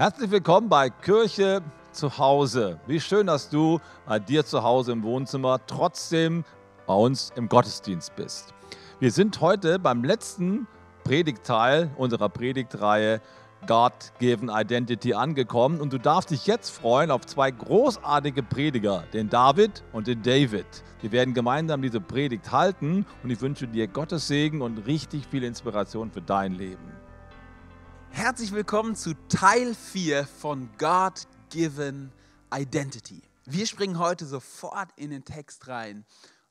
Herzlich willkommen bei Kirche zu Hause. Wie schön, dass du bei dir zu Hause im Wohnzimmer trotzdem bei uns im Gottesdienst bist. Wir sind heute beim letzten Predigtteil unserer Predigtreihe God-Given Identity angekommen und du darfst dich jetzt freuen auf zwei großartige Prediger, den David und den David. Wir werden gemeinsam diese Predigt halten und ich wünsche dir Gottes Segen und richtig viel Inspiration für dein Leben. Herzlich willkommen zu Teil 4 von God Given Identity. Wir springen heute sofort in den Text rein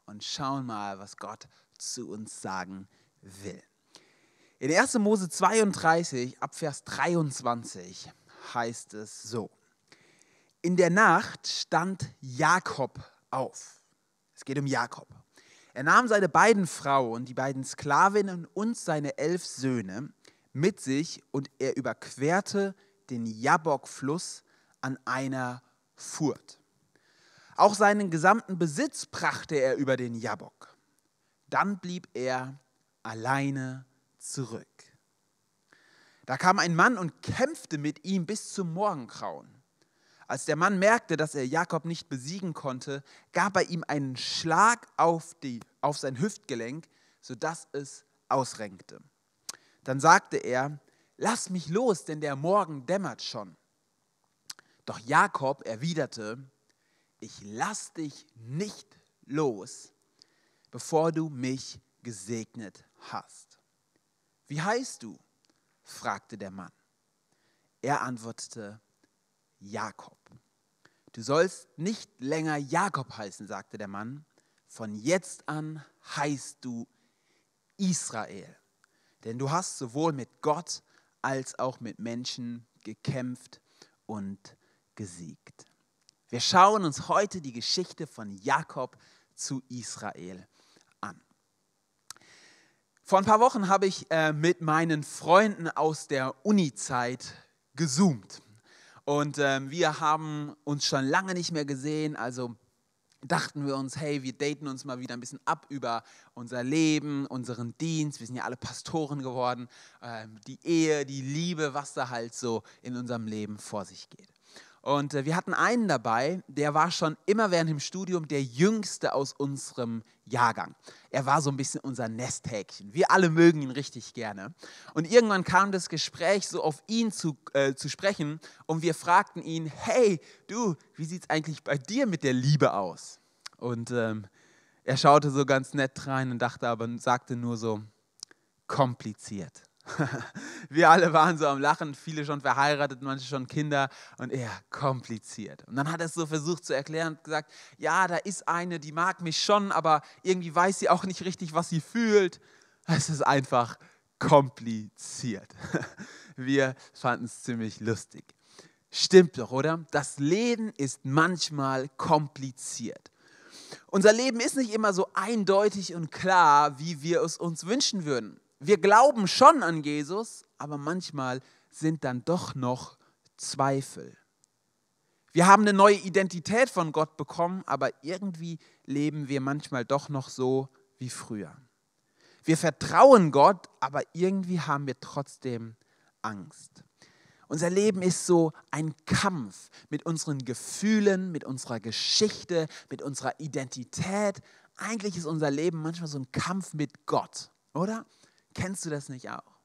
und schauen mal, was Gott zu uns sagen will. In 1. Mose 32, ab Vers 23 heißt es so: In der Nacht stand Jakob auf. Es geht um Jakob. Er nahm seine beiden Frauen, die beiden Sklavinnen und seine elf Söhne mit sich und er überquerte den Jabbok-Fluss an einer Furt. Auch seinen gesamten Besitz brachte er über den Jabbok. Dann blieb er alleine zurück. Da kam ein Mann und kämpfte mit ihm bis zum Morgengrauen. Als der Mann merkte, dass er Jakob nicht besiegen konnte, gab er ihm einen Schlag auf, die, auf sein Hüftgelenk, sodass es ausrenkte. Dann sagte er, lass mich los, denn der Morgen dämmert schon. Doch Jakob erwiderte, ich lass dich nicht los, bevor du mich gesegnet hast. Wie heißt du? fragte der Mann. Er antwortete, Jakob. Du sollst nicht länger Jakob heißen, sagte der Mann. Von jetzt an heißt du Israel. Denn du hast sowohl mit Gott als auch mit Menschen gekämpft und gesiegt. Wir schauen uns heute die Geschichte von Jakob zu Israel an. Vor ein paar Wochen habe ich äh, mit meinen Freunden aus der Uni-Zeit gezoomt. Und äh, wir haben uns schon lange nicht mehr gesehen, also dachten wir uns, hey, wir daten uns mal wieder ein bisschen ab über unser Leben, unseren Dienst. Wir sind ja alle Pastoren geworden. Ähm, die Ehe, die Liebe, was da halt so in unserem Leben vor sich geht. Und äh, wir hatten einen dabei, der war schon immer während dem Studium der jüngste aus unserem Jahrgang. Er war so ein bisschen unser Nesthäkchen. Wir alle mögen ihn richtig gerne. Und irgendwann kam das Gespräch so auf ihn zu, äh, zu sprechen und wir fragten ihn, hey, du, wie sieht es eigentlich bei dir mit der Liebe aus? Und ähm, er schaute so ganz nett rein und dachte aber, sagte nur so, kompliziert. Wir alle waren so am Lachen, viele schon verheiratet, manche schon Kinder und eher kompliziert. Und dann hat er es so versucht zu erklären und gesagt, ja, da ist eine, die mag mich schon, aber irgendwie weiß sie auch nicht richtig, was sie fühlt. Es ist einfach kompliziert. Wir fanden es ziemlich lustig. Stimmt doch, oder? Das Leben ist manchmal kompliziert. Unser Leben ist nicht immer so eindeutig und klar, wie wir es uns wünschen würden wir glauben schon an Jesus, aber manchmal sind dann doch noch Zweifel. Wir haben eine neue Identität von Gott bekommen, aber irgendwie leben wir manchmal doch noch so wie früher. Wir vertrauen Gott, aber irgendwie haben wir trotzdem Angst. Unser Leben ist so ein Kampf mit unseren Gefühlen, mit unserer Geschichte, mit unserer Identität. Eigentlich ist unser Leben manchmal so ein Kampf mit Gott, oder? Kennst du das nicht auch?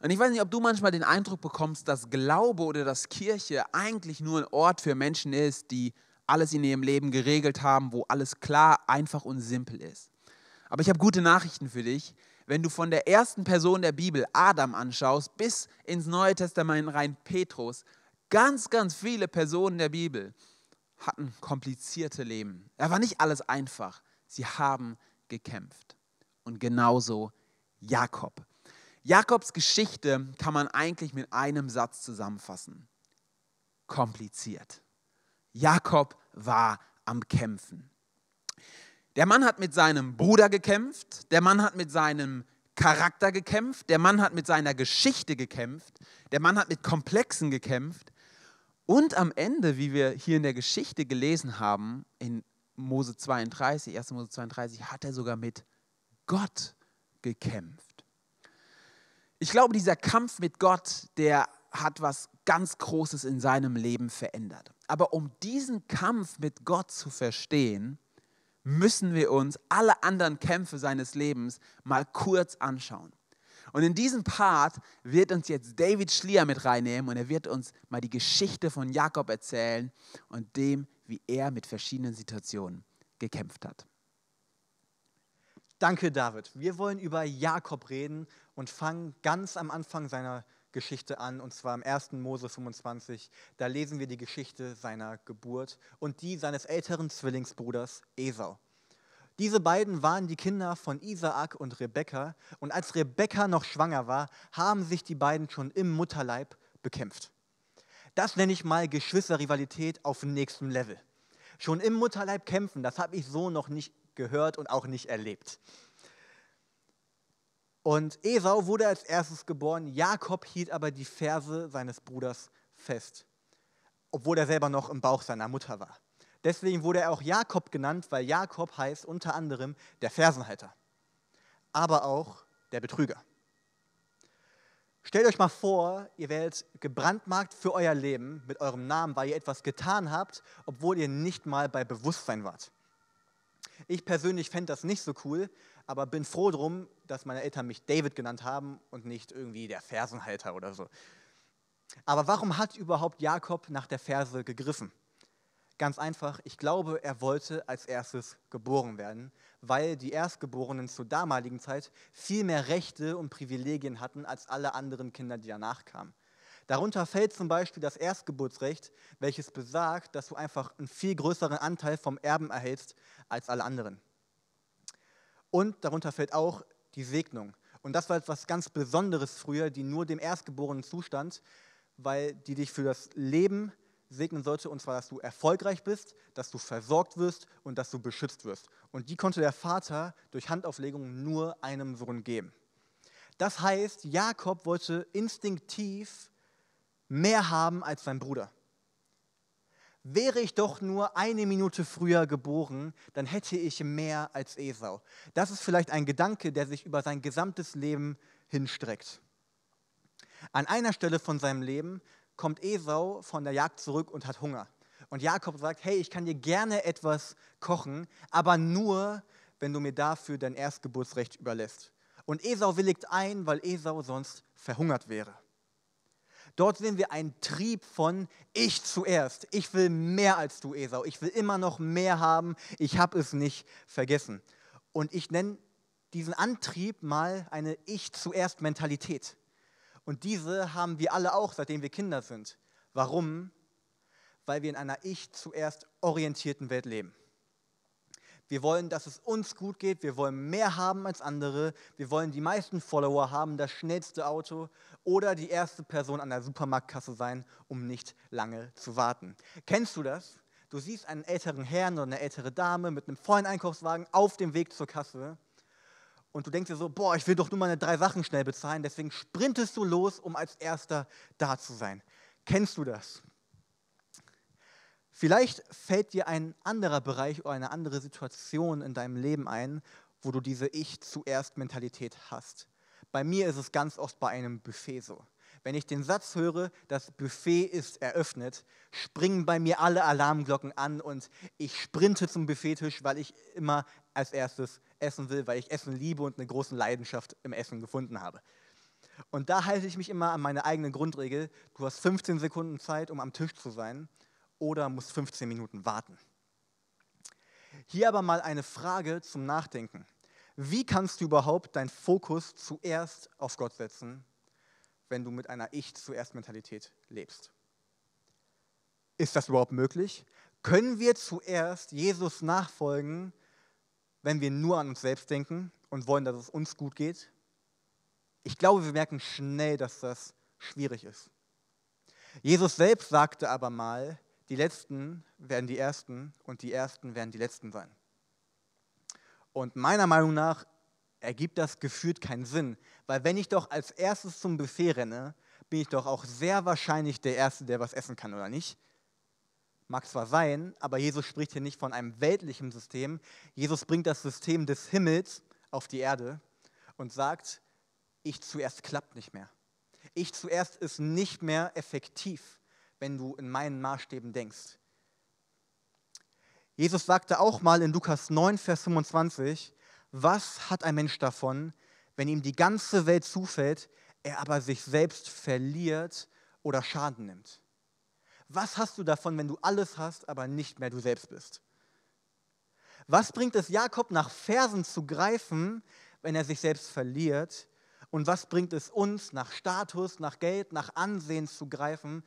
Und ich weiß nicht, ob du manchmal den Eindruck bekommst, dass Glaube oder dass Kirche eigentlich nur ein Ort für Menschen ist, die alles in ihrem Leben geregelt haben, wo alles klar, einfach und simpel ist. Aber ich habe gute Nachrichten für dich. Wenn du von der ersten Person der Bibel, Adam, anschaust, bis ins Neue Testament rein, Petrus, ganz, ganz viele Personen der Bibel hatten komplizierte Leben. Da war nicht alles einfach. Sie haben gekämpft. Und genauso Jakob. Jakobs Geschichte kann man eigentlich mit einem Satz zusammenfassen. Kompliziert. Jakob war am Kämpfen. Der Mann hat mit seinem Bruder gekämpft, der Mann hat mit seinem Charakter gekämpft, der Mann hat mit seiner Geschichte gekämpft, der Mann hat mit Komplexen gekämpft und am Ende, wie wir hier in der Geschichte gelesen haben, in Mose 32, 1. Mose 32, hat er sogar mit Gott gekämpft. Ich glaube, dieser Kampf mit Gott, der hat was ganz Großes in seinem Leben verändert. Aber um diesen Kampf mit Gott zu verstehen, müssen wir uns alle anderen Kämpfe seines Lebens mal kurz anschauen. Und in diesem Part wird uns jetzt David Schlier mit reinnehmen und er wird uns mal die Geschichte von Jakob erzählen und dem, wie er mit verschiedenen Situationen gekämpft hat. Danke, David. Wir wollen über Jakob reden und fangen ganz am Anfang seiner Geschichte an, und zwar im 1. Mose 25. Da lesen wir die Geschichte seiner Geburt und die seines älteren Zwillingsbruders Esau. Diese beiden waren die Kinder von Isaak und Rebekka, und als Rebekka noch schwanger war, haben sich die beiden schon im Mutterleib bekämpft. Das nenne ich mal Geschwisterrivalität auf dem nächsten Level. Schon im Mutterleib kämpfen, das habe ich so noch nicht gehört und auch nicht erlebt. Und Esau wurde als erstes geboren, Jakob hielt aber die Ferse seines Bruders fest, obwohl er selber noch im Bauch seiner Mutter war. Deswegen wurde er auch Jakob genannt, weil Jakob heißt unter anderem der Fersenhalter, aber auch der Betrüger. Stellt euch mal vor, ihr werdet gebrandmarkt für euer Leben mit eurem Namen, weil ihr etwas getan habt, obwohl ihr nicht mal bei Bewusstsein wart. Ich persönlich fände das nicht so cool, aber bin froh drum, dass meine Eltern mich David genannt haben und nicht irgendwie der Fersenhalter oder so. Aber warum hat überhaupt Jakob nach der Ferse gegriffen? Ganz einfach, ich glaube, er wollte als erstes geboren werden, weil die Erstgeborenen zur damaligen Zeit viel mehr Rechte und Privilegien hatten als alle anderen Kinder, die danach kamen. Darunter fällt zum Beispiel das Erstgeburtsrecht, welches besagt, dass du einfach einen viel größeren Anteil vom Erben erhältst als alle anderen. Und darunter fällt auch die Segnung. Und das war etwas ganz Besonderes früher, die nur dem Erstgeborenen zustand, weil die dich für das Leben segnen sollte, und zwar, dass du erfolgreich bist, dass du versorgt wirst und dass du beschützt wirst. Und die konnte der Vater durch Handauflegung nur einem Sohn geben. Das heißt, Jakob wollte instinktiv mehr haben als sein Bruder. Wäre ich doch nur eine Minute früher geboren, dann hätte ich mehr als Esau. Das ist vielleicht ein Gedanke, der sich über sein gesamtes Leben hinstreckt. An einer Stelle von seinem Leben kommt Esau von der Jagd zurück und hat Hunger. Und Jakob sagt, hey, ich kann dir gerne etwas kochen, aber nur, wenn du mir dafür dein Erstgeburtsrecht überlässt. Und Esau willigt ein, weil Esau sonst verhungert wäre. Dort sehen wir einen Trieb von ich zuerst. Ich will mehr als du, Esau. Ich will immer noch mehr haben. Ich habe es nicht vergessen. Und ich nenne diesen Antrieb mal eine Ich zuerst Mentalität. Und diese haben wir alle auch, seitdem wir Kinder sind. Warum? Weil wir in einer Ich zuerst orientierten Welt leben. Wir wollen, dass es uns gut geht. Wir wollen mehr haben als andere. Wir wollen die meisten Follower haben, das schnellste Auto oder die erste Person an der Supermarktkasse sein, um nicht lange zu warten. Kennst du das? Du siehst einen älteren Herrn oder eine ältere Dame mit einem vollen Einkaufswagen auf dem Weg zur Kasse und du denkst dir so, boah, ich will doch nur meine drei Sachen schnell bezahlen, deswegen sprintest du los, um als erster da zu sein. Kennst du das? Vielleicht fällt dir ein anderer Bereich oder eine andere Situation in deinem Leben ein, wo du diese Ich zuerst Mentalität hast. Bei mir ist es ganz oft bei einem Buffet so. Wenn ich den Satz höre, das Buffet ist eröffnet, springen bei mir alle Alarmglocken an und ich sprinte zum Buffettisch, weil ich immer als erstes essen will, weil ich Essen liebe und eine große Leidenschaft im Essen gefunden habe. Und da halte ich mich immer an meine eigene Grundregel. Du hast 15 Sekunden Zeit, um am Tisch zu sein oder musst 15 Minuten warten. Hier aber mal eine Frage zum Nachdenken. Wie kannst du überhaupt deinen Fokus zuerst auf Gott setzen, wenn du mit einer Ich-zuerst-Mentalität lebst? Ist das überhaupt möglich? Können wir zuerst Jesus nachfolgen, wenn wir nur an uns selbst denken und wollen, dass es uns gut geht? Ich glaube, wir merken schnell, dass das schwierig ist. Jesus selbst sagte aber mal, die Letzten werden die Ersten und die Ersten werden die Letzten sein. Und meiner Meinung nach ergibt das gefühlt keinen Sinn, weil wenn ich doch als erstes zum Buffet renne, bin ich doch auch sehr wahrscheinlich der Erste, der was essen kann, oder nicht? Mag zwar sein, aber Jesus spricht hier nicht von einem weltlichen System. Jesus bringt das System des Himmels auf die Erde und sagt, ich zuerst klappt nicht mehr. Ich zuerst ist nicht mehr effektiv, wenn du in meinen Maßstäben denkst. Jesus sagte auch mal in Lukas 9, Vers 25, was hat ein Mensch davon, wenn ihm die ganze Welt zufällt, er aber sich selbst verliert oder Schaden nimmt? Was hast du davon, wenn du alles hast, aber nicht mehr du selbst bist? Was bringt es Jakob nach Versen zu greifen, wenn er sich selbst verliert? Und was bringt es uns nach Status, nach Geld, nach Ansehen zu greifen,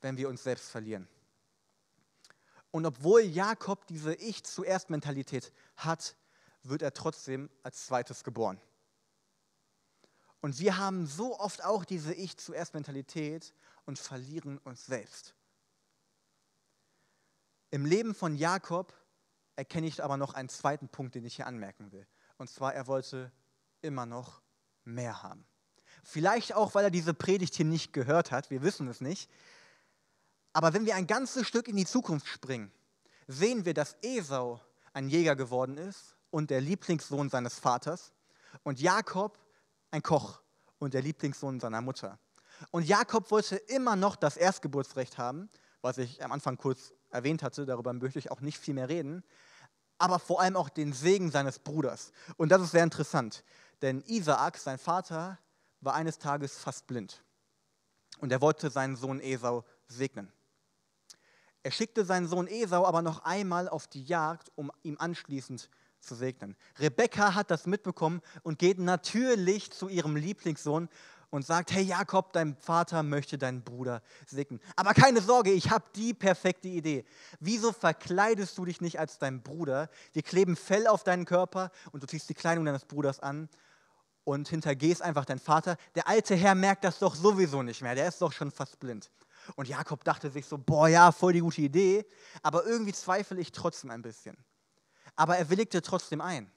wenn wir uns selbst verlieren? Und obwohl Jakob diese Ich zuerst Mentalität hat, wird er trotzdem als zweites geboren. Und wir haben so oft auch diese Ich zuerst Mentalität und verlieren uns selbst. Im Leben von Jakob erkenne ich aber noch einen zweiten Punkt, den ich hier anmerken will. Und zwar, er wollte immer noch mehr haben. Vielleicht auch, weil er diese Predigt hier nicht gehört hat, wir wissen es nicht. Aber wenn wir ein ganzes Stück in die Zukunft springen, sehen wir, dass Esau ein Jäger geworden ist und der Lieblingssohn seines Vaters und Jakob ein Koch und der Lieblingssohn seiner Mutter. Und Jakob wollte immer noch das Erstgeburtsrecht haben, was ich am Anfang kurz erwähnt hatte, darüber möchte ich auch nicht viel mehr reden, aber vor allem auch den Segen seines Bruders. Und das ist sehr interessant, denn Isaak, sein Vater, war eines Tages fast blind und er wollte seinen Sohn Esau segnen. Er schickte seinen Sohn Esau aber noch einmal auf die Jagd, um ihm anschließend zu segnen. Rebekka hat das mitbekommen und geht natürlich zu ihrem Lieblingssohn und sagt, hey Jakob, dein Vater möchte deinen Bruder segnen. Aber keine Sorge, ich habe die perfekte Idee. Wieso verkleidest du dich nicht als dein Bruder? Wir kleben Fell auf deinen Körper und du ziehst die Kleidung deines Bruders an und hintergehst einfach deinen Vater. Der alte Herr merkt das doch sowieso nicht mehr, der ist doch schon fast blind. Und Jakob dachte sich so, boah ja, voll die gute Idee, aber irgendwie zweifle ich trotzdem ein bisschen. Aber er willigte trotzdem ein.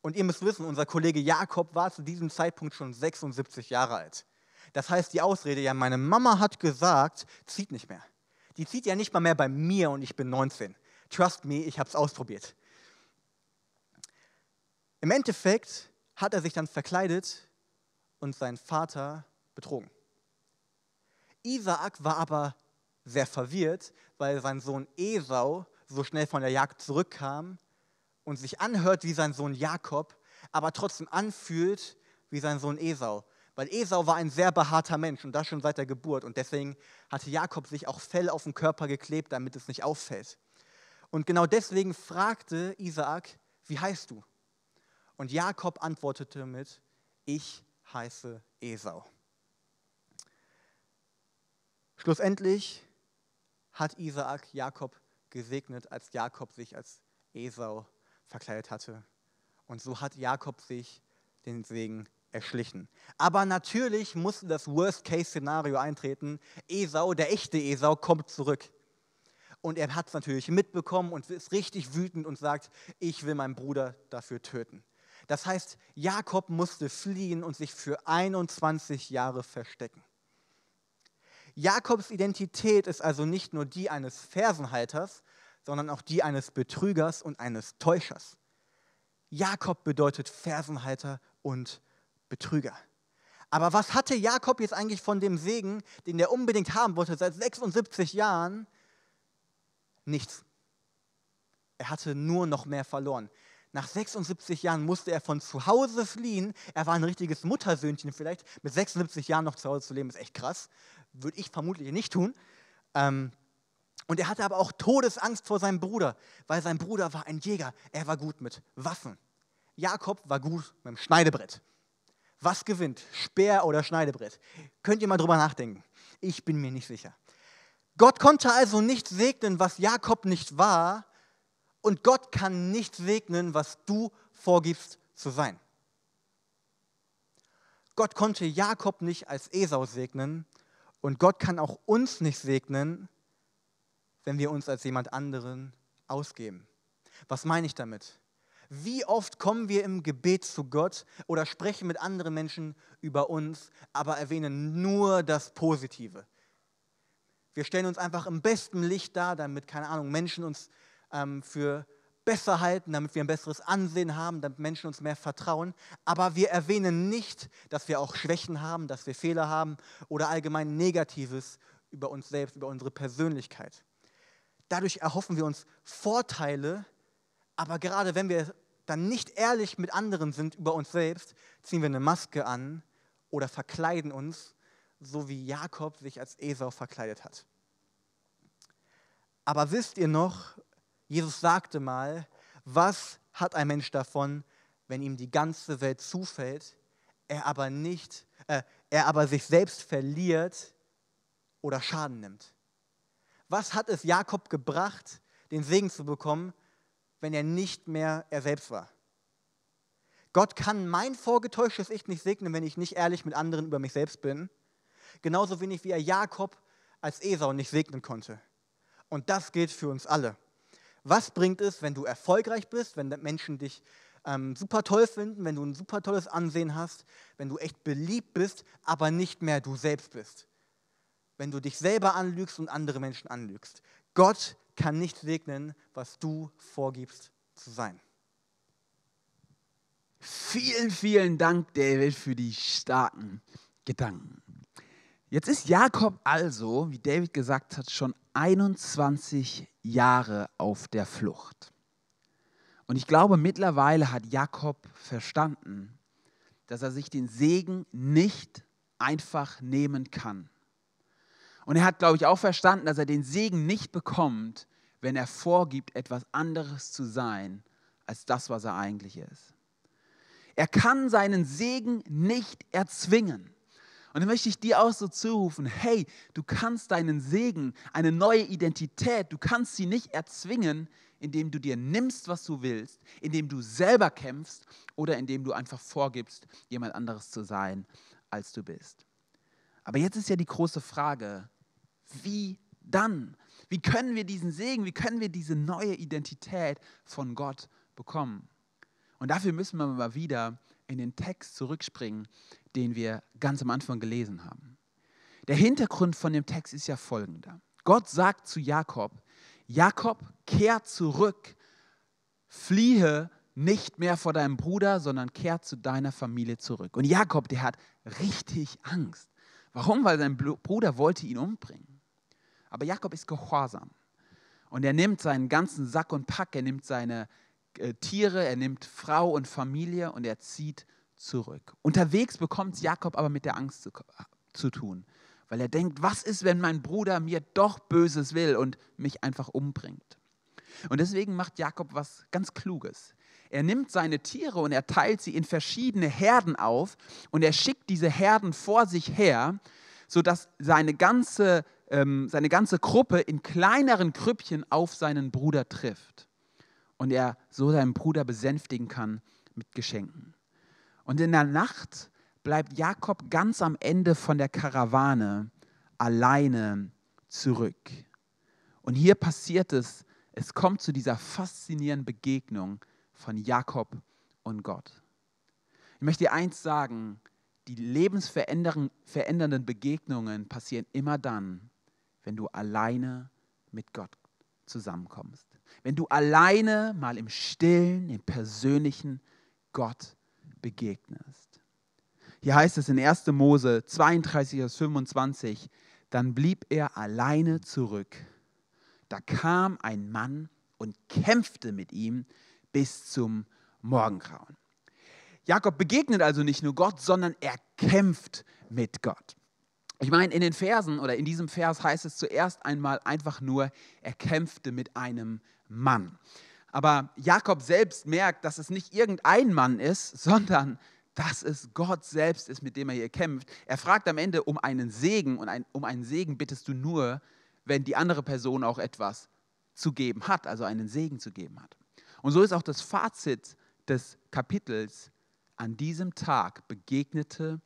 Und ihr müsst wissen, unser Kollege Jakob war zu diesem Zeitpunkt schon 76 Jahre alt. Das heißt, die Ausrede, ja, meine Mama hat gesagt, zieht nicht mehr. Die zieht ja nicht mal mehr bei mir und ich bin 19. Trust me, ich habe es ausprobiert. Im Endeffekt hat er sich dann verkleidet und seinen Vater betrogen. Isaak war aber sehr verwirrt, weil sein Sohn Esau so schnell von der Jagd zurückkam und sich anhört wie sein Sohn Jakob, aber trotzdem anfühlt wie sein Sohn Esau. Weil Esau war ein sehr behaarter Mensch und das schon seit der Geburt. Und deswegen hatte Jakob sich auch Fell auf den Körper geklebt, damit es nicht auffällt. Und genau deswegen fragte Isaak, wie heißt du? Und Jakob antwortete mit, ich heiße Esau. Schlussendlich hat Isaak Jakob gesegnet, als Jakob sich als Esau verkleidet hatte. Und so hat Jakob sich den Segen erschlichen. Aber natürlich musste das Worst-Case-Szenario eintreten. Esau, der echte Esau, kommt zurück. Und er hat es natürlich mitbekommen und ist richtig wütend und sagt, ich will meinen Bruder dafür töten. Das heißt, Jakob musste fliehen und sich für 21 Jahre verstecken. Jakobs Identität ist also nicht nur die eines Fersenhalters, sondern auch die eines Betrügers und eines Täuschers. Jakob bedeutet Fersenhalter und Betrüger. Aber was hatte Jakob jetzt eigentlich von dem Segen, den er unbedingt haben wollte, seit 76 Jahren? Nichts. Er hatte nur noch mehr verloren. Nach 76 Jahren musste er von zu Hause fliehen. Er war ein richtiges Muttersöhnchen vielleicht. Mit 76 Jahren noch zu Hause zu leben, ist echt krass würde ich vermutlich nicht tun. Ähm, und er hatte aber auch Todesangst vor seinem Bruder, weil sein Bruder war ein Jäger. Er war gut mit Waffen. Jakob war gut mit dem Schneidebrett. Was gewinnt, Speer oder Schneidebrett? Könnt ihr mal drüber nachdenken. Ich bin mir nicht sicher. Gott konnte also nicht segnen, was Jakob nicht war. Und Gott kann nicht segnen, was du vorgibst zu sein. Gott konnte Jakob nicht als Esau segnen, und Gott kann auch uns nicht segnen, wenn wir uns als jemand anderen ausgeben. Was meine ich damit? Wie oft kommen wir im Gebet zu Gott oder sprechen mit anderen Menschen über uns, aber erwähnen nur das Positive? Wir stellen uns einfach im besten Licht dar, damit, keine Ahnung, Menschen uns ähm, für besser halten, damit wir ein besseres Ansehen haben, damit Menschen uns mehr vertrauen. Aber wir erwähnen nicht, dass wir auch Schwächen haben, dass wir Fehler haben oder allgemein Negatives über uns selbst, über unsere Persönlichkeit. Dadurch erhoffen wir uns Vorteile, aber gerade wenn wir dann nicht ehrlich mit anderen sind über uns selbst, ziehen wir eine Maske an oder verkleiden uns, so wie Jakob sich als Esau verkleidet hat. Aber wisst ihr noch, Jesus sagte mal, was hat ein Mensch davon, wenn ihm die ganze Welt zufällt, er aber nicht, äh, er aber sich selbst verliert oder Schaden nimmt? Was hat es Jakob gebracht, den Segen zu bekommen, wenn er nicht mehr er selbst war? Gott kann mein vorgetäuschtes Ich nicht segnen, wenn ich nicht ehrlich mit anderen über mich selbst bin. Genauso wenig wie er Jakob als Esau nicht segnen konnte. Und das gilt für uns alle. Was bringt es, wenn du erfolgreich bist, wenn Menschen dich ähm, super toll finden, wenn du ein super tolles Ansehen hast, wenn du echt beliebt bist, aber nicht mehr du selbst bist? Wenn du dich selber anlügst und andere Menschen anlügst. Gott kann nicht segnen, was du vorgibst zu sein. Vielen, vielen Dank, David, für die starken Gedanken. Jetzt ist Jakob also, wie David gesagt hat, schon 21 Jahre auf der Flucht. Und ich glaube, mittlerweile hat Jakob verstanden, dass er sich den Segen nicht einfach nehmen kann. Und er hat, glaube ich, auch verstanden, dass er den Segen nicht bekommt, wenn er vorgibt, etwas anderes zu sein, als das, was er eigentlich ist. Er kann seinen Segen nicht erzwingen. Und dann möchte ich dir auch so zurufen, hey, du kannst deinen Segen, eine neue Identität, du kannst sie nicht erzwingen, indem du dir nimmst, was du willst, indem du selber kämpfst oder indem du einfach vorgibst, jemand anderes zu sein, als du bist. Aber jetzt ist ja die große Frage, wie dann? Wie können wir diesen Segen, wie können wir diese neue Identität von Gott bekommen? Und dafür müssen wir mal wieder in den Text zurückspringen, den wir ganz am Anfang gelesen haben. Der Hintergrund von dem Text ist ja folgender. Gott sagt zu Jakob, Jakob, kehr zurück, fliehe nicht mehr vor deinem Bruder, sondern kehr zu deiner Familie zurück. Und Jakob, der hat richtig Angst. Warum? Weil sein Bruder wollte ihn umbringen. Aber Jakob ist gehorsam. Und er nimmt seinen ganzen Sack und Pack, er nimmt seine äh, Tiere, er nimmt Frau und Familie und er zieht zurück. Unterwegs bekommt Jakob aber mit der Angst zu, zu tun, weil er denkt, was ist, wenn mein Bruder mir doch Böses will und mich einfach umbringt? Und deswegen macht Jakob was ganz Kluges. Er nimmt seine Tiere und er teilt sie in verschiedene Herden auf und er schickt diese Herden vor sich her, sodass seine ganze, ähm, seine ganze Gruppe in kleineren Krüppchen auf seinen Bruder trifft und er so seinen Bruder besänftigen kann mit Geschenken. Und in der Nacht bleibt Jakob ganz am Ende von der Karawane alleine zurück. Und hier passiert es, es kommt zu dieser faszinierenden Begegnung von Jakob und Gott. Ich möchte dir eins sagen, die lebensverändernden Begegnungen passieren immer dann, wenn du alleine mit Gott zusammenkommst. Wenn du alleine mal im stillen, im persönlichen Gott begegnest. Hier heißt es in 1. Mose 32, Vers 25, dann blieb er alleine zurück. Da kam ein Mann und kämpfte mit ihm bis zum Morgengrauen. Jakob begegnet also nicht nur Gott, sondern er kämpft mit Gott. Ich meine, in den Versen oder in diesem Vers heißt es zuerst einmal einfach nur, er kämpfte mit einem Mann. Aber Jakob selbst merkt, dass es nicht irgendein Mann ist, sondern dass es Gott selbst ist, mit dem er hier kämpft. Er fragt am Ende um einen Segen und ein, um einen Segen bittest du nur, wenn die andere Person auch etwas zu geben hat, also einen Segen zu geben hat. Und so ist auch das Fazit des Kapitels. An diesem Tag begegnete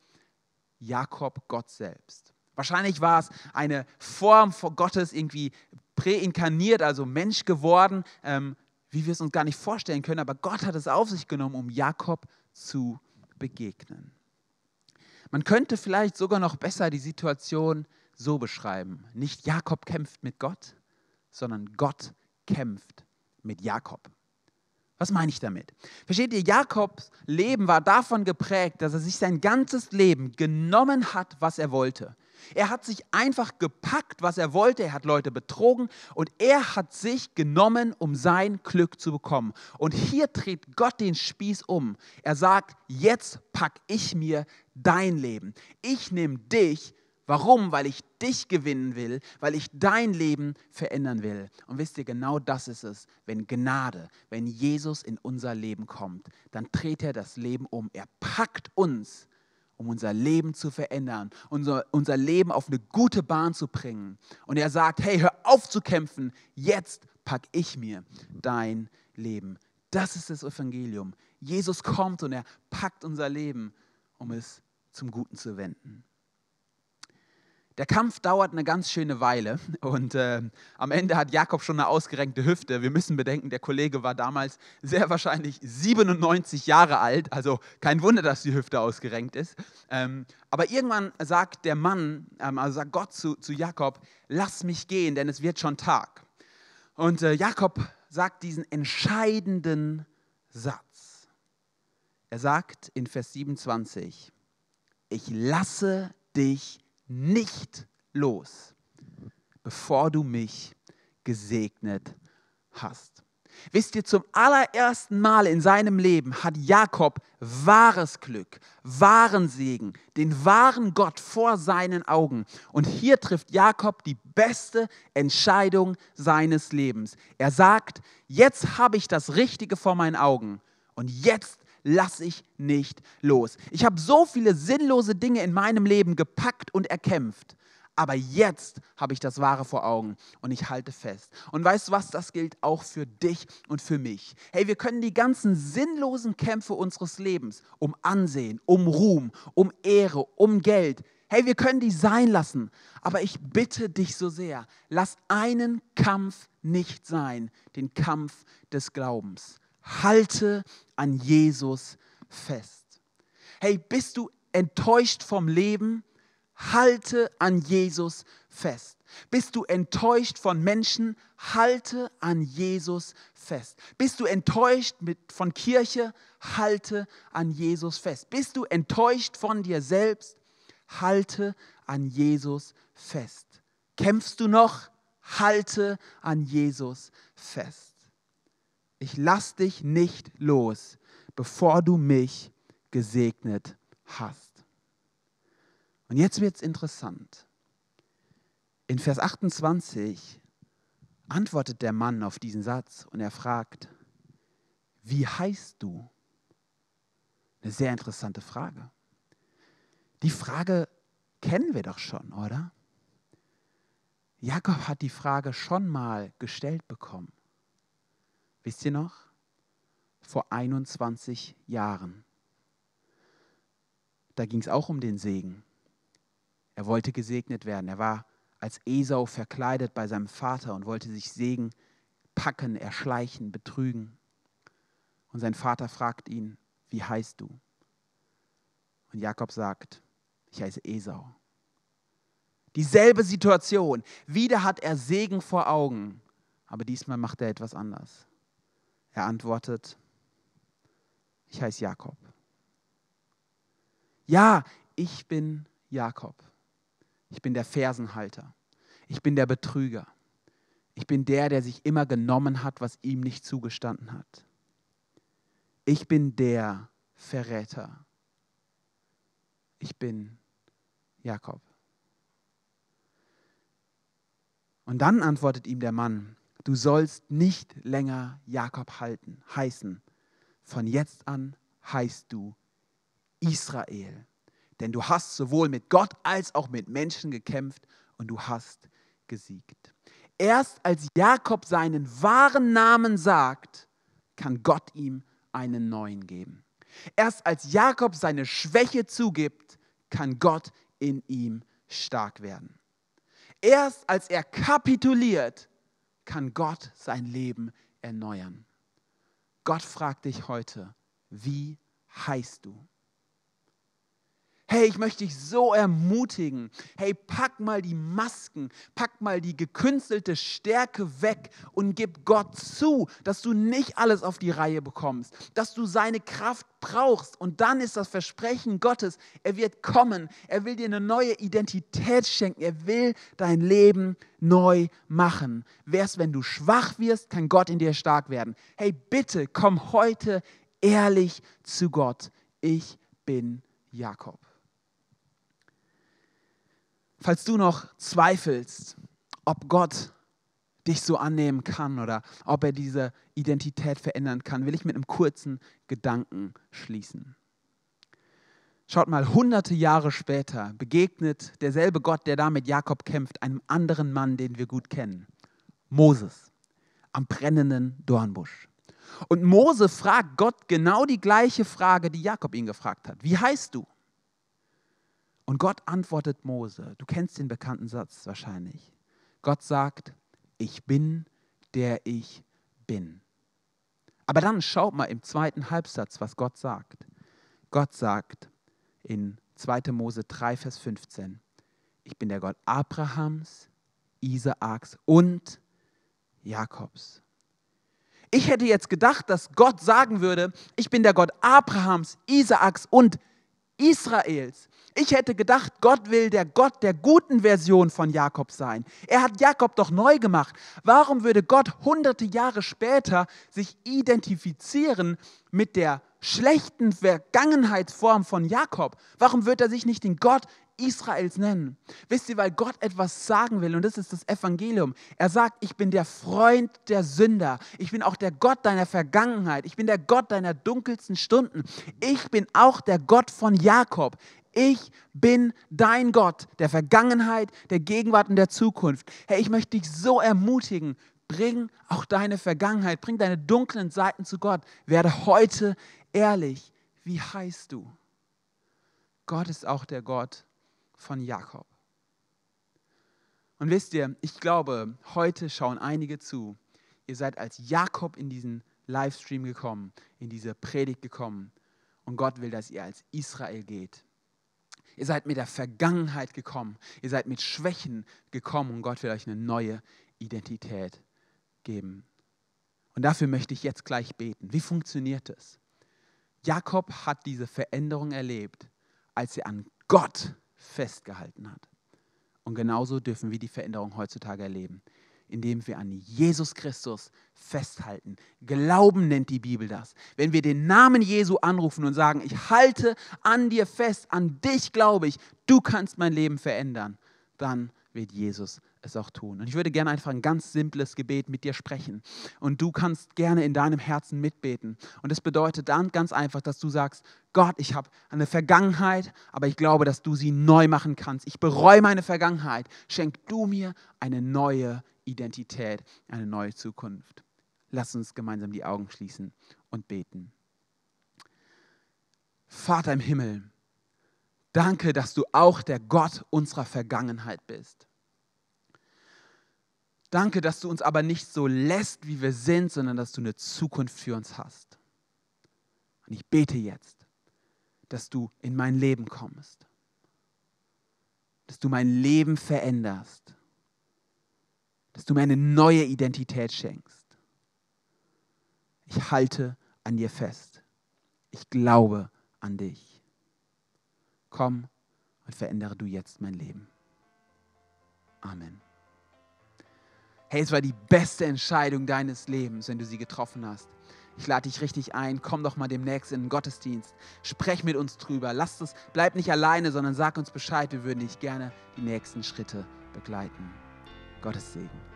Jakob Gott selbst. Wahrscheinlich war es eine Form von Gottes irgendwie präinkarniert, also Mensch geworden, ähm, wie wir es uns gar nicht vorstellen können, aber Gott hat es auf sich genommen, um Jakob zu begegnen. Man könnte vielleicht sogar noch besser die Situation so beschreiben. Nicht Jakob kämpft mit Gott, sondern Gott kämpft mit Jakob. Was meine ich damit? Versteht ihr, Jakobs Leben war davon geprägt, dass er sich sein ganzes Leben genommen hat, was er wollte. Er hat sich einfach gepackt, was er wollte. Er hat Leute betrogen und er hat sich genommen, um sein Glück zu bekommen. Und hier dreht Gott den Spieß um. Er sagt, jetzt pack ich mir dein Leben. Ich nehme dich. Warum? Weil ich dich gewinnen will, weil ich dein Leben verändern will. Und wisst ihr, genau das ist es, wenn Gnade, wenn Jesus in unser Leben kommt, dann dreht er das Leben um. Er packt uns um unser Leben zu verändern, unser, unser Leben auf eine gute Bahn zu bringen. Und er sagt, hey, hör auf zu kämpfen, jetzt pack ich mir dein Leben. Das ist das Evangelium. Jesus kommt und er packt unser Leben, um es zum Guten zu wenden. Der Kampf dauert eine ganz schöne Weile und äh, am Ende hat Jakob schon eine ausgerenkte Hüfte. Wir müssen bedenken, der Kollege war damals sehr wahrscheinlich 97 Jahre alt, also kein Wunder, dass die Hüfte ausgerenkt ist. Ähm, aber irgendwann sagt der Mann, ähm, also sagt Gott zu, zu Jakob, lass mich gehen, denn es wird schon Tag. Und äh, Jakob sagt diesen entscheidenden Satz. Er sagt in Vers 27, ich lasse dich nicht los, bevor du mich gesegnet hast. Wisst ihr, zum allerersten Mal in seinem Leben hat Jakob wahres Glück, wahren Segen, den wahren Gott vor seinen Augen. Und hier trifft Jakob die beste Entscheidung seines Lebens. Er sagt, jetzt habe ich das Richtige vor meinen Augen und jetzt lasse ich nicht los. Ich habe so viele sinnlose Dinge in meinem Leben gepackt und erkämpft. Aber jetzt habe ich das Wahre vor Augen und ich halte fest. Und weißt du was, das gilt auch für dich und für mich. Hey, wir können die ganzen sinnlosen Kämpfe unseres Lebens um Ansehen, um Ruhm, um Ehre, um Geld, hey, wir können die sein lassen. Aber ich bitte dich so sehr, lass einen Kampf nicht sein, den Kampf des Glaubens halte an Jesus fest. Hey, bist du enttäuscht vom Leben? Halte an Jesus fest. Bist du enttäuscht von Menschen? Halte an Jesus fest. Bist du enttäuscht mit, von Kirche? Halte an Jesus fest. Bist du enttäuscht von dir selbst? Halte an Jesus fest. Kämpfst du noch? Halte an Jesus fest ich lass dich nicht los, bevor du mich gesegnet hast. Und jetzt wird es interessant. In Vers 28 antwortet der Mann auf diesen Satz und er fragt, wie heißt du? Eine sehr interessante Frage. Die Frage kennen wir doch schon, oder? Jakob hat die Frage schon mal gestellt bekommen. Wisst ihr noch? Vor 21 Jahren. Da ging es auch um den Segen. Er wollte gesegnet werden. Er war als Esau verkleidet bei seinem Vater und wollte sich Segen packen, erschleichen, betrügen. Und sein Vater fragt ihn, wie heißt du? Und Jakob sagt, ich heiße Esau. Dieselbe Situation. Wieder hat er Segen vor Augen, aber diesmal macht er etwas anders. Er antwortet, ich heiße Jakob. Ja, ich bin Jakob. Ich bin der Fersenhalter. Ich bin der Betrüger. Ich bin der, der sich immer genommen hat, was ihm nicht zugestanden hat. Ich bin der Verräter. Ich bin Jakob. Und dann antwortet ihm der Mann, du sollst nicht länger Jakob halten, heißen. Von jetzt an heißt du Israel. Denn du hast sowohl mit Gott als auch mit Menschen gekämpft und du hast gesiegt. Erst als Jakob seinen wahren Namen sagt, kann Gott ihm einen neuen geben. Erst als Jakob seine Schwäche zugibt, kann Gott in ihm stark werden. Erst als er kapituliert, kann Gott sein Leben erneuern. Gott fragt dich heute, wie heißt du? Hey, ich möchte dich so ermutigen. Hey, pack mal die Masken, pack mal die gekünstelte Stärke weg und gib Gott zu, dass du nicht alles auf die Reihe bekommst, dass du seine Kraft brauchst. Und dann ist das Versprechen Gottes, er wird kommen, er will dir eine neue Identität schenken, er will dein Leben neu machen. Wär's, wenn du schwach wirst, kann Gott in dir stark werden. Hey, bitte komm heute ehrlich zu Gott. Ich bin Jakob. Falls du noch zweifelst, ob Gott dich so annehmen kann oder ob er diese Identität verändern kann, will ich mit einem kurzen Gedanken schließen. Schaut mal, hunderte Jahre später begegnet derselbe Gott, der da mit Jakob kämpft, einem anderen Mann, den wir gut kennen, Moses, am brennenden Dornbusch. Und Mose fragt Gott genau die gleiche Frage, die Jakob ihn gefragt hat. Wie heißt du? Und Gott antwortet Mose, du kennst den bekannten Satz wahrscheinlich. Gott sagt, ich bin, der ich bin. Aber dann schaut mal im zweiten Halbsatz, was Gott sagt. Gott sagt in 2. Mose 3, Vers 15, ich bin der Gott Abrahams, Isaaks und Jakobs. Ich hätte jetzt gedacht, dass Gott sagen würde, ich bin der Gott Abrahams, Isaaks und Israels. Ich hätte gedacht, Gott will der Gott der guten Version von Jakob sein. Er hat Jakob doch neu gemacht. Warum würde Gott hunderte Jahre später sich identifizieren mit der schlechten Vergangenheitsform von Jakob? Warum wird er sich nicht den Gott Israels nennen. Wisst ihr, weil Gott etwas sagen will und das ist das Evangelium. Er sagt, ich bin der Freund der Sünder. Ich bin auch der Gott deiner Vergangenheit. Ich bin der Gott deiner dunkelsten Stunden. Ich bin auch der Gott von Jakob. Ich bin dein Gott der Vergangenheit, der Gegenwart und der Zukunft. Hey, ich möchte dich so ermutigen. Bring auch deine Vergangenheit, bring deine dunklen Seiten zu Gott. Werde heute ehrlich. Wie heißt du? Gott ist auch der Gott von Jakob. Und wisst ihr, ich glaube, heute schauen einige zu. Ihr seid als Jakob in diesen Livestream gekommen, in diese Predigt gekommen. Und Gott will, dass ihr als Israel geht. Ihr seid mit der Vergangenheit gekommen. Ihr seid mit Schwächen gekommen und Gott will euch eine neue Identität geben. Und dafür möchte ich jetzt gleich beten. Wie funktioniert es? Jakob hat diese Veränderung erlebt, als er an Gott festgehalten hat. Und genauso dürfen wir die Veränderung heutzutage erleben, indem wir an Jesus Christus festhalten. Glauben nennt die Bibel das. Wenn wir den Namen Jesu anrufen und sagen, ich halte an dir fest, an dich glaube ich, du kannst mein Leben verändern, dann wird Jesus es auch tun. Und ich würde gerne einfach ein ganz simples Gebet mit dir sprechen. Und du kannst gerne in deinem Herzen mitbeten. Und das bedeutet dann ganz einfach, dass du sagst, Gott, ich habe eine Vergangenheit, aber ich glaube, dass du sie neu machen kannst. Ich bereue meine Vergangenheit. Schenk du mir eine neue Identität, eine neue Zukunft. Lass uns gemeinsam die Augen schließen und beten. Vater im Himmel, danke, dass du auch der Gott unserer Vergangenheit bist. Danke, dass du uns aber nicht so lässt, wie wir sind, sondern dass du eine Zukunft für uns hast. Und ich bete jetzt, dass du in mein Leben kommst, dass du mein Leben veränderst, dass du mir eine neue Identität schenkst. Ich halte an dir fest. Ich glaube an dich. Komm und verändere du jetzt mein Leben. Amen hey, es war die beste Entscheidung deines Lebens, wenn du sie getroffen hast. Ich lade dich richtig ein, komm doch mal demnächst in den Gottesdienst, sprech mit uns drüber, lass es, bleib nicht alleine, sondern sag uns Bescheid, wir würden dich gerne die nächsten Schritte begleiten. Gottes Segen.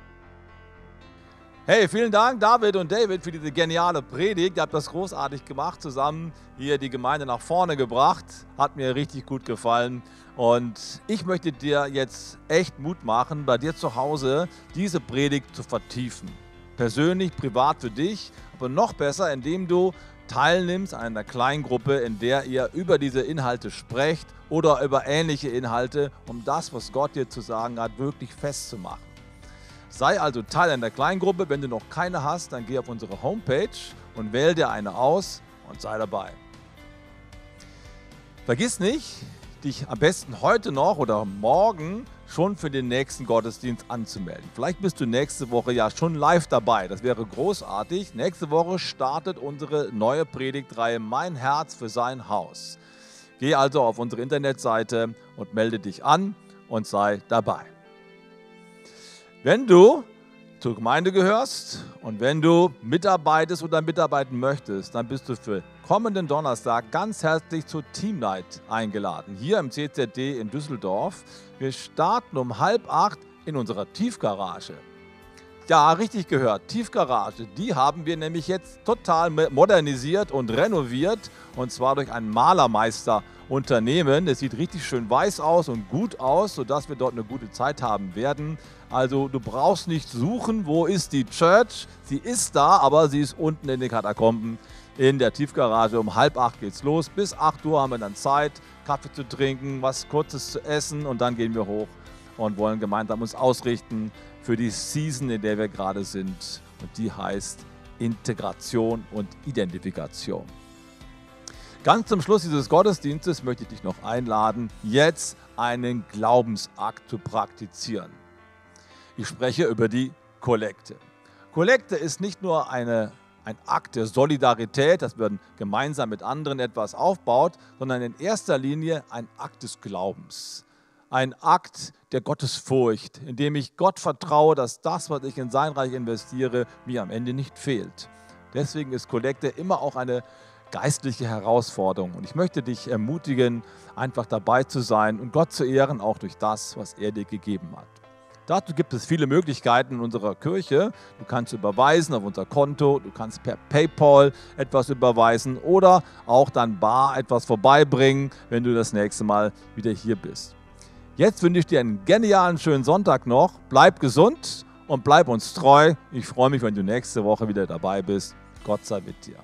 Hey, vielen Dank, David und David, für diese geniale Predigt. Ihr habt das großartig gemacht, zusammen hier die Gemeinde nach vorne gebracht. Hat mir richtig gut gefallen. Und ich möchte dir jetzt echt Mut machen, bei dir zu Hause diese Predigt zu vertiefen. Persönlich, privat für dich, aber noch besser, indem du teilnimmst an einer Kleingruppe, in der ihr über diese Inhalte sprecht oder über ähnliche Inhalte, um das, was Gott dir zu sagen hat, wirklich festzumachen. Sei also Teil einer Kleingruppe. Wenn du noch keine hast, dann geh auf unsere Homepage und wähl dir eine aus und sei dabei. Vergiss nicht, dich am besten heute noch oder morgen schon für den nächsten Gottesdienst anzumelden. Vielleicht bist du nächste Woche ja schon live dabei. Das wäre großartig. Nächste Woche startet unsere neue Predigtreihe Mein Herz für sein Haus. Geh also auf unsere Internetseite und melde dich an und sei dabei. Wenn du zur Gemeinde gehörst und wenn du mitarbeitest oder mitarbeiten möchtest, dann bist du für kommenden Donnerstag ganz herzlich zur Team Night eingeladen, hier im CZD in Düsseldorf. Wir starten um halb acht in unserer Tiefgarage. Ja, richtig gehört, Tiefgarage, die haben wir nämlich jetzt total modernisiert und renoviert und zwar durch einen Malermeister Unternehmen. Es sieht richtig schön weiß aus und gut aus, sodass wir dort eine gute Zeit haben werden. Also du brauchst nicht suchen, wo ist die Church. Sie ist da, aber sie ist unten in den Katakomben in der Tiefgarage. Um halb acht geht's los. Bis acht Uhr haben wir dann Zeit, Kaffee zu trinken, was Kurzes zu essen und dann gehen wir hoch und wollen gemeinsam uns ausrichten für die Season, in der wir gerade sind. Und die heißt Integration und Identifikation. Ganz zum Schluss dieses Gottesdienstes möchte ich dich noch einladen, jetzt einen Glaubensakt zu praktizieren. Ich spreche über die Kollekte. Kollekte ist nicht nur eine, ein Akt der Solidarität, dass man gemeinsam mit anderen etwas aufbaut, sondern in erster Linie ein Akt des Glaubens. Ein Akt der Gottesfurcht, in dem ich Gott vertraue, dass das, was ich in sein Reich investiere, mir am Ende nicht fehlt. Deswegen ist Kollekte immer auch eine geistliche Herausforderung. Und ich möchte dich ermutigen, einfach dabei zu sein und Gott zu ehren, auch durch das, was er dir gegeben hat. Dazu gibt es viele Möglichkeiten in unserer Kirche. Du kannst überweisen auf unser Konto, du kannst per PayPal etwas überweisen oder auch dann bar etwas vorbeibringen, wenn du das nächste Mal wieder hier bist. Jetzt wünsche ich dir einen genialen schönen Sonntag noch. Bleib gesund und bleib uns treu. Ich freue mich, wenn du nächste Woche wieder dabei bist. Gott sei mit dir.